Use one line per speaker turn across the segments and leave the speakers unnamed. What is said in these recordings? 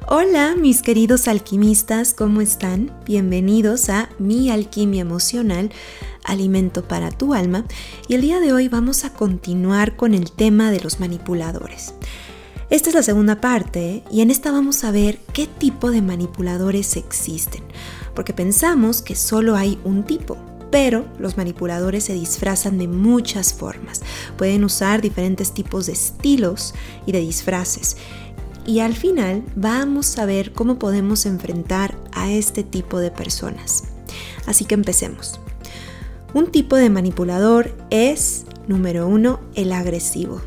Hola mis queridos alquimistas, ¿cómo están? Bienvenidos a Mi Alquimia Emocional, Alimento para tu Alma. Y el día de hoy vamos a continuar con el tema de los manipuladores. Esta es la segunda parte y en esta vamos a ver qué tipo de manipuladores existen, porque pensamos que solo hay un tipo, pero los manipuladores se disfrazan de muchas formas. Pueden usar diferentes tipos de estilos y de disfraces y al final vamos a ver cómo podemos enfrentar a este tipo de personas. Así que empecemos. Un tipo de manipulador es, número uno, el agresivo.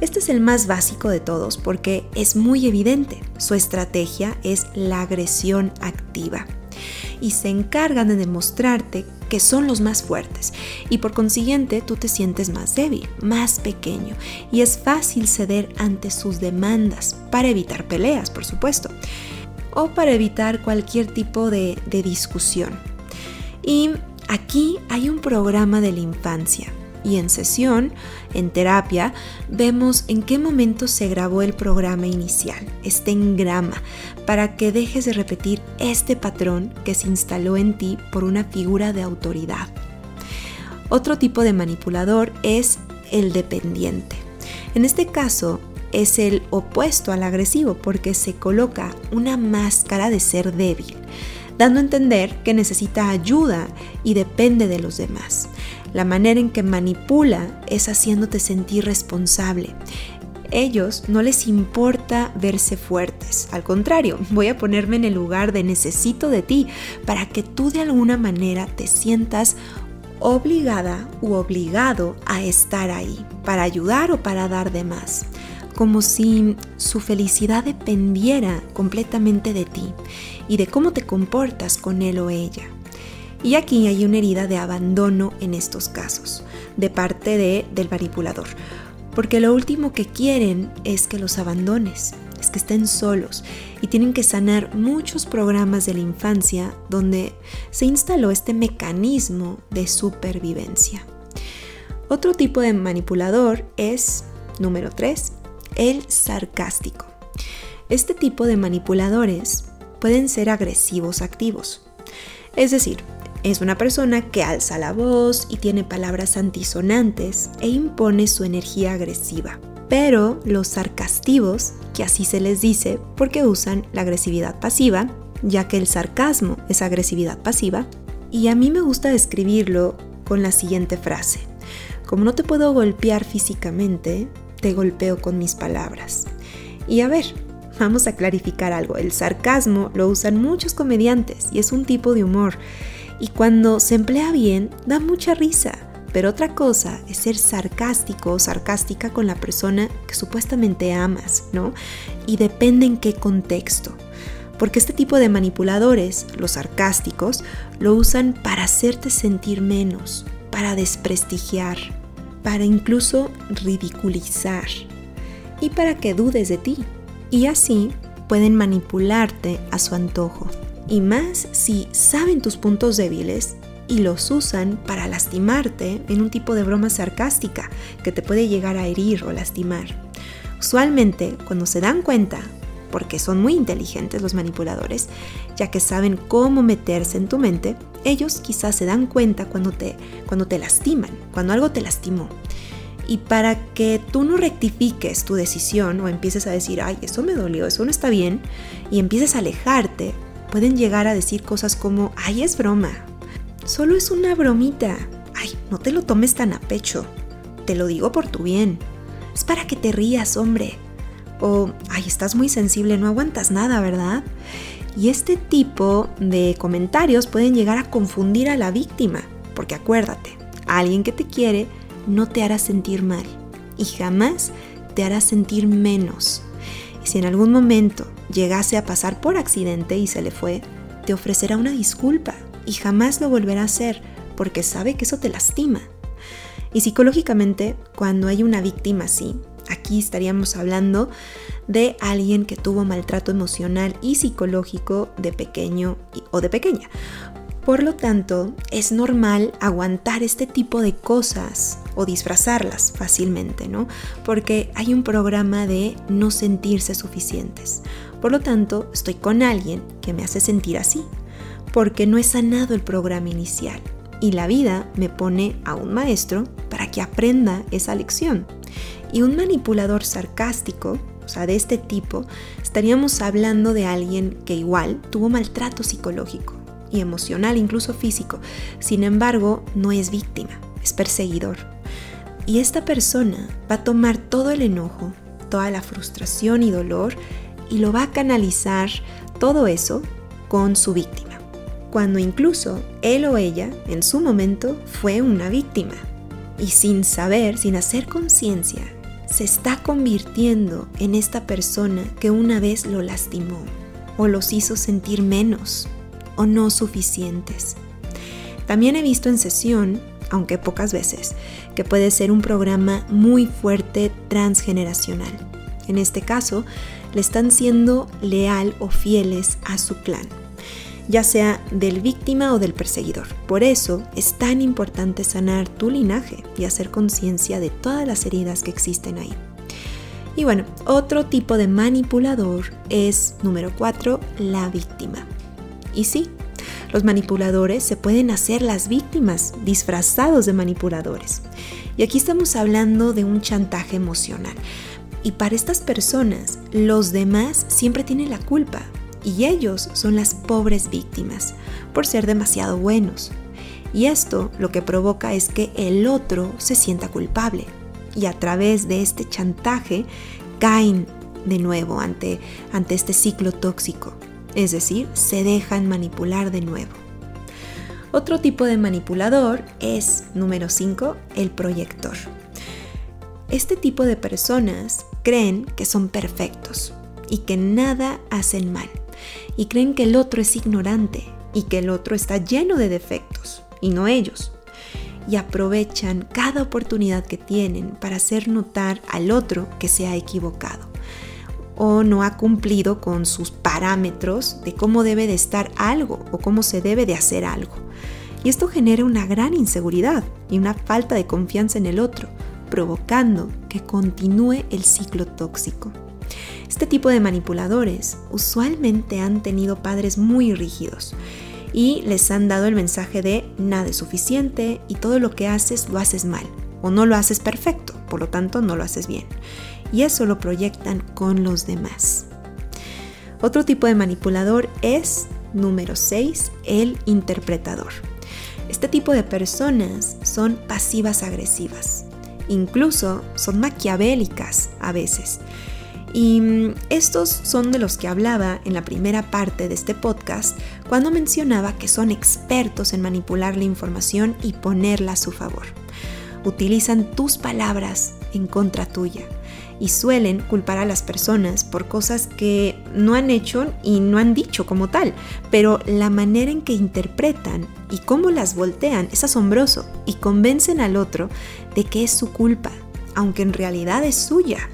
Este es el más básico de todos porque es muy evidente. Su estrategia es la agresión activa y se encargan de demostrarte que son los más fuertes. Y por consiguiente tú te sientes más débil, más pequeño. Y es fácil ceder ante sus demandas para evitar peleas, por supuesto, o para evitar cualquier tipo de, de discusión. Y aquí hay un programa de la infancia y en sesión, en terapia, vemos en qué momento se grabó el programa inicial, este engrama, para que dejes de repetir este patrón que se instaló en ti por una figura de autoridad. Otro tipo de manipulador es el dependiente. En este caso, es el opuesto al agresivo porque se coloca una máscara de ser débil, dando a entender que necesita ayuda y depende de los demás. La manera en que manipula es haciéndote sentir responsable. Ellos no les importa verse fuertes, al contrario, voy a ponerme en el lugar de necesito de ti para que tú de alguna manera te sientas obligada u obligado a estar ahí, para ayudar o para dar de más, como si su felicidad dependiera completamente de ti y de cómo te comportas con él o ella. Y aquí hay una herida de abandono en estos casos, de parte de, del manipulador, porque lo último que quieren es que los abandones, es que estén solos y tienen que sanar muchos programas de la infancia donde se instaló este mecanismo de supervivencia. Otro tipo de manipulador es, número 3, el sarcástico. Este tipo de manipuladores pueden ser agresivos activos. Es decir, es una persona que alza la voz y tiene palabras antisonantes e impone su energía agresiva. Pero los sarcastivos, que así se les dice porque usan la agresividad pasiva, ya que el sarcasmo es agresividad pasiva, y a mí me gusta describirlo con la siguiente frase. Como no te puedo golpear físicamente, te golpeo con mis palabras. Y a ver, vamos a clarificar algo. El sarcasmo lo usan muchos comediantes y es un tipo de humor y cuando se emplea bien da mucha risa. Pero otra cosa es ser sarcástico o sarcástica con la persona que supuestamente amas, ¿no? Y depende en qué contexto. Porque este tipo de manipuladores, los sarcásticos, lo usan para hacerte sentir menos, para desprestigiar, para incluso ridiculizar y para que dudes de ti. Y así pueden manipularte a su antojo y más si saben tus puntos débiles y los usan para lastimarte en un tipo de broma sarcástica que te puede llegar a herir o lastimar. Usualmente, cuando se dan cuenta, porque son muy inteligentes los manipuladores, ya que saben cómo meterse en tu mente, ellos quizás se dan cuenta cuando te, cuando te lastiman, cuando algo te lastimó. Y para que tú no rectifiques tu decisión o empieces a decir, ay, eso me dolió, eso no está bien, y empieces a alejarte, pueden llegar a decir cosas como, ay, es broma, solo es una bromita, ay, no te lo tomes tan a pecho, te lo digo por tu bien, es para que te rías, hombre, o, ay, estás muy sensible, no aguantas nada, ¿verdad? Y este tipo de comentarios pueden llegar a confundir a la víctima, porque acuérdate, alguien que te quiere no te hará sentir mal y jamás te hará sentir menos. Y si en algún momento llegase a pasar por accidente y se le fue, te ofrecerá una disculpa y jamás lo volverá a hacer porque sabe que eso te lastima. Y psicológicamente, cuando hay una víctima así, aquí estaríamos hablando de alguien que tuvo maltrato emocional y psicológico de pequeño o de pequeña. Por lo tanto, es normal aguantar este tipo de cosas o disfrazarlas fácilmente, ¿no? Porque hay un programa de no sentirse suficientes. Por lo tanto, estoy con alguien que me hace sentir así, porque no he sanado el programa inicial y la vida me pone a un maestro para que aprenda esa lección. Y un manipulador sarcástico, o sea, de este tipo, estaríamos hablando de alguien que igual tuvo maltrato psicológico y emocional, incluso físico. Sin embargo, no es víctima, es perseguidor. Y esta persona va a tomar todo el enojo, toda la frustración y dolor y lo va a canalizar todo eso con su víctima cuando incluso él o ella en su momento fue una víctima. Y sin saber, sin hacer conciencia, se está convirtiendo en esta persona que una vez lo lastimó o los hizo sentir menos o no suficientes. También he visto en sesión, aunque pocas veces, que puede ser un programa muy fuerte transgeneracional. En este caso, le están siendo leal o fieles a su clan ya sea del víctima o del perseguidor. Por eso es tan importante sanar tu linaje y hacer conciencia de todas las heridas que existen ahí. Y bueno, otro tipo de manipulador es, número 4, la víctima. Y sí, los manipuladores se pueden hacer las víctimas disfrazados de manipuladores. Y aquí estamos hablando de un chantaje emocional. Y para estas personas, los demás siempre tienen la culpa y ellos son las pobres víctimas por ser demasiado buenos. Y esto lo que provoca es que el otro se sienta culpable y a través de este chantaje caen de nuevo ante, ante este ciclo tóxico, es decir, se dejan manipular de nuevo. Otro tipo de manipulador es, número 5, el proyector. Este tipo de personas creen que son perfectos y que nada hacen mal y creen que el otro es ignorante y que el otro está lleno de defectos y no ellos. Y aprovechan cada oportunidad que tienen para hacer notar al otro que se ha equivocado o no ha cumplido con sus parámetros de cómo debe de estar algo o cómo se debe de hacer algo. Y esto genera una gran inseguridad y una falta de confianza en el otro, provocando que continúe el ciclo tóxico. Este tipo de manipuladores usualmente han tenido padres muy rígidos y les han dado el mensaje de nada es suficiente y todo lo que haces lo haces mal o no lo haces perfecto, por lo tanto no lo haces bien. Y eso lo proyectan con los demás. Otro tipo de manipulador es, número 6, el interpretador. Este tipo de personas son pasivas agresivas, incluso son maquiavélicas a veces y mm, estos son de los que hablaba en la primera parte de este podcast cuando mencionaba que son expertos en manipular la información y ponerla a su favor. Utilizan tus palabras en contra tuya y suelen culpar a las personas por cosas que no han hecho y no han dicho como tal, pero la manera en que interpretan y cómo las voltean es asombroso y convencen al otro de que es su culpa, aunque en realidad es suya.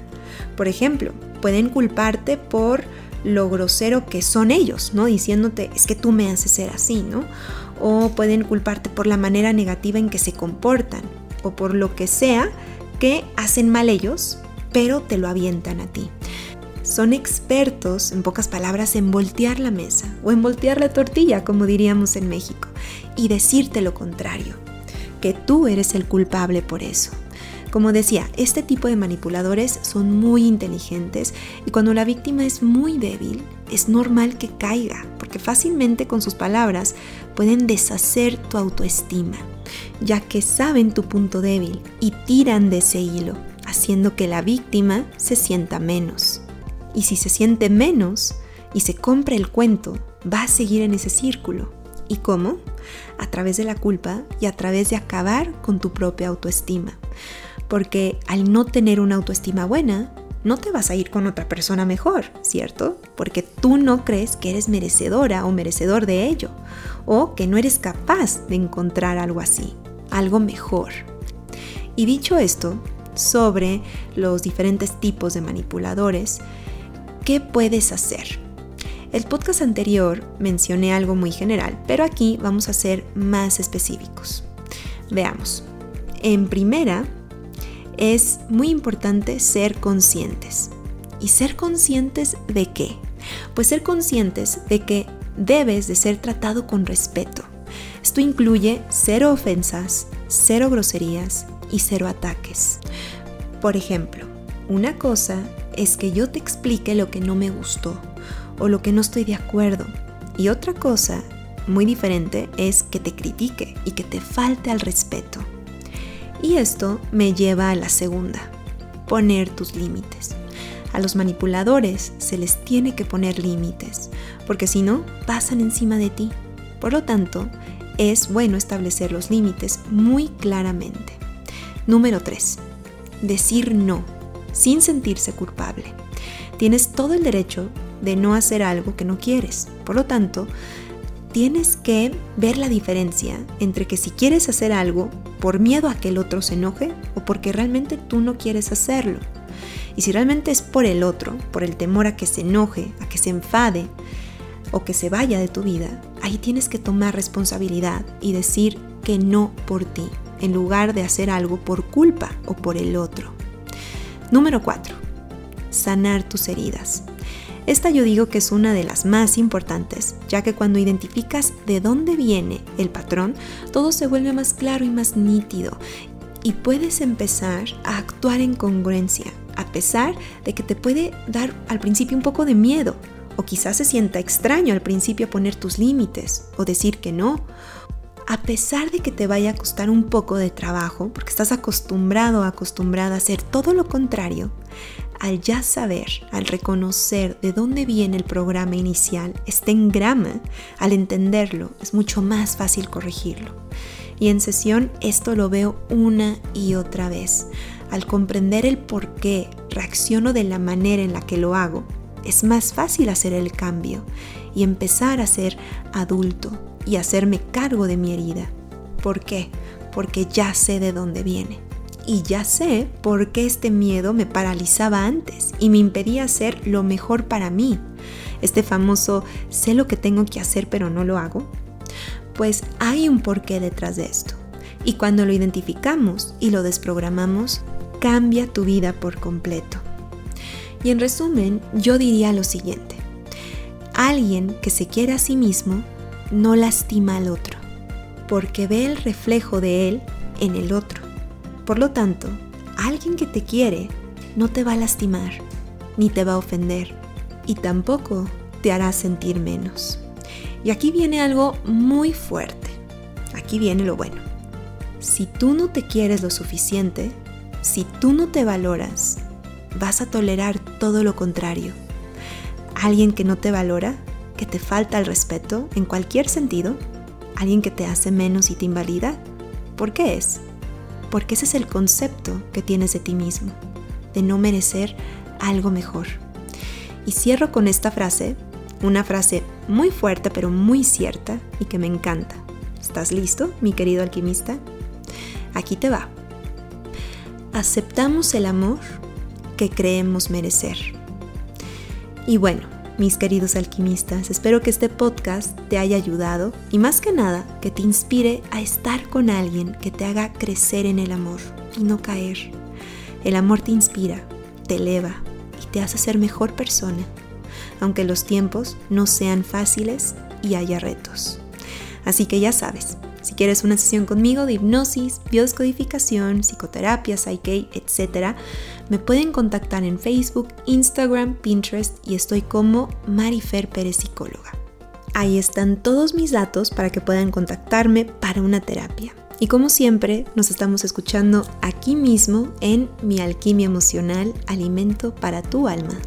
Por ejemplo, pueden culparte por lo grosero que son ellos, ¿no? Diciéndote, es que tú me haces ser así, ¿no? O pueden culparte por la manera negativa en que se comportan o por lo que sea que hacen mal ellos, pero te lo avientan a ti. Son expertos, en pocas palabras, en voltear la mesa o en voltear la tortilla, como diríamos en México, y decirte lo contrario, que tú eres el culpable por eso. Como decía, este tipo de manipuladores son muy inteligentes y cuando la víctima es muy débil, es normal que caiga, porque fácilmente con sus palabras pueden deshacer tu autoestima, ya que saben tu punto débil y tiran de ese hilo, haciendo que la víctima se sienta menos. Y si se siente menos y se compra el cuento, va a seguir en ese círculo. ¿Y cómo? A través de la culpa y a través de acabar con tu propia autoestima porque al no tener una autoestima buena, no te vas a ir con otra persona mejor, ¿cierto? Porque tú no crees que eres merecedora o merecedor de ello, o que no eres capaz de encontrar algo así, algo mejor. Y dicho esto, sobre los diferentes tipos de manipuladores, ¿qué puedes hacer? El podcast anterior mencioné algo muy general, pero aquí vamos a ser más específicos. Veamos. En primera, es muy importante ser conscientes ¿Y ser conscientes de qué? Pues ser conscientes de que debes de ser tratado con respeto. Esto incluye cero ofensas, cero groserías y cero ataques. Por ejemplo, una cosa es que yo te explique lo que no me gustó o lo que no estoy de acuerdo. Y otra cosa muy diferente es que te critique y que te falte al respeto. Y esto me lleva a la segunda, poner tus límites. A los manipuladores se les tiene que poner límites, porque si no, pasan encima de ti. Por lo tanto, es bueno establecer los límites muy claramente. Número 3. Decir no, sin sentirse culpable. Tienes todo el derecho de no hacer algo que no quieres. Por lo tanto, tienes que ver la diferencia entre que si quieres hacer algo por miedo a que el otro se enoje o porque realmente tú no quieres hacerlo. Y si realmente es por el otro, por el temor a que se enoje, a que se enfade o que se vaya de tu vida, ahí tienes que tomar responsabilidad y decir que no por ti, en lugar de hacer algo por culpa o por el otro. Número 4. Sanar tus heridas. Esta yo digo que es una de las más importantes, ya que cuando identificas de dónde viene el patrón, todo se vuelve más claro y más nítido y puedes empezar a actuar en congruencia, a pesar de que te puede dar al principio un poco de miedo, o quizás se sienta extraño al principio poner tus límites o decir que no. A pesar de que te vaya a costar un poco de trabajo, porque estás acostumbrado acostumbrada a hacer todo lo contrario, al ya saber, al reconocer de dónde viene el programa inicial, este engrama, al entenderlo, es mucho más fácil corregirlo. Y en sesión esto lo veo una y otra vez. Al comprender el por qué reacciono de la manera en la que lo hago, es más fácil hacer el cambio y empezar a ser adulto y hacerme cargo de mi herida. ¿Por qué? Porque ya sé de dónde viene. Y ya sé por qué este miedo me paralizaba antes y me impedía hacer lo mejor para mí. Este famoso sé lo que tengo que hacer pero no lo hago pues hay un porqué detrás de esto. Y cuando lo identificamos y lo desprogramamos, cambia tu vida por completo. Y en resumen, yo diría lo siguiente. Alguien que se quiere a sí mismo no lastima al otro, porque ve el reflejo de él en el otro. Por lo tanto, alguien que te quiere no te va a lastimar, ni te va a ofender, y tampoco te hará sentir menos. Y aquí viene algo muy fuerte. Aquí viene lo bueno. Si tú no te quieres lo suficiente, si tú no te valoras, vas a tolerar todo lo contrario. Alguien que no te valora, que te falta el respeto en cualquier sentido, alguien que te hace menos y te invalida, ¿por qué es? Porque ese es el concepto que tienes de ti mismo, de no merecer algo mejor. Y cierro con esta frase una frase muy fuerte pero muy cierta y que me encanta. ¿Estás listo, mi querido alquimista? Aquí te va. Aceptamos el amor que creemos merecer. Y bueno, mis queridos alquimistas, espero que este podcast te haya ayudado y más que nada que te inspire a estar con alguien que te haga crecer en el amor y no caer. El amor te inspira, te eleva y te hace ser mejor persona aunque los tiempos no sean fáciles y haya retos. Así que ya sabes, si quieres una sesión conmigo de hipnosis, biodescodificación, psicoterapia, psyche, etc., me pueden contactar en Facebook, Instagram, Pinterest y estoy como Marifer Pérez Psicóloga. Ahí están todos mis datos para que puedan contactarme para una terapia. Y como siempre, nos estamos escuchando aquí mismo en Mi Alquimia Emocional, Alimento para tu Alma.